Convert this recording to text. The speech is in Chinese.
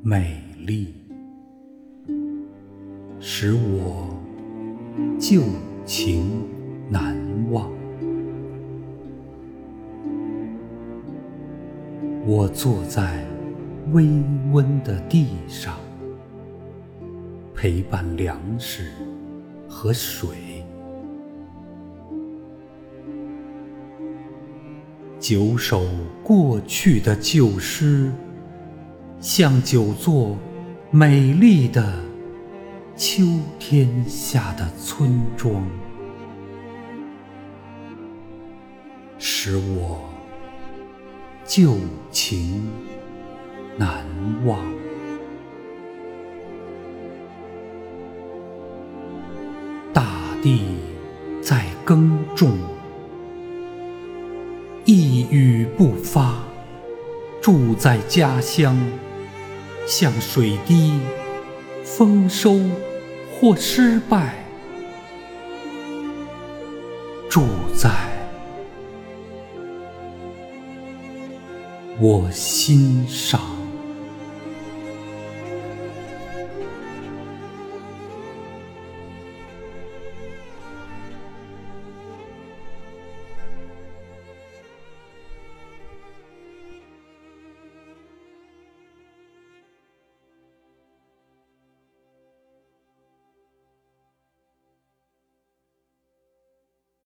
美丽，使我旧情难忘。我坐在微温的地上，陪伴粮食和水，九首过去的旧诗。像九座美丽的秋天下的村庄，使我旧情难忘。大地在耕种，一语不发，住在家乡。像水滴，丰收或失败，住在我心上。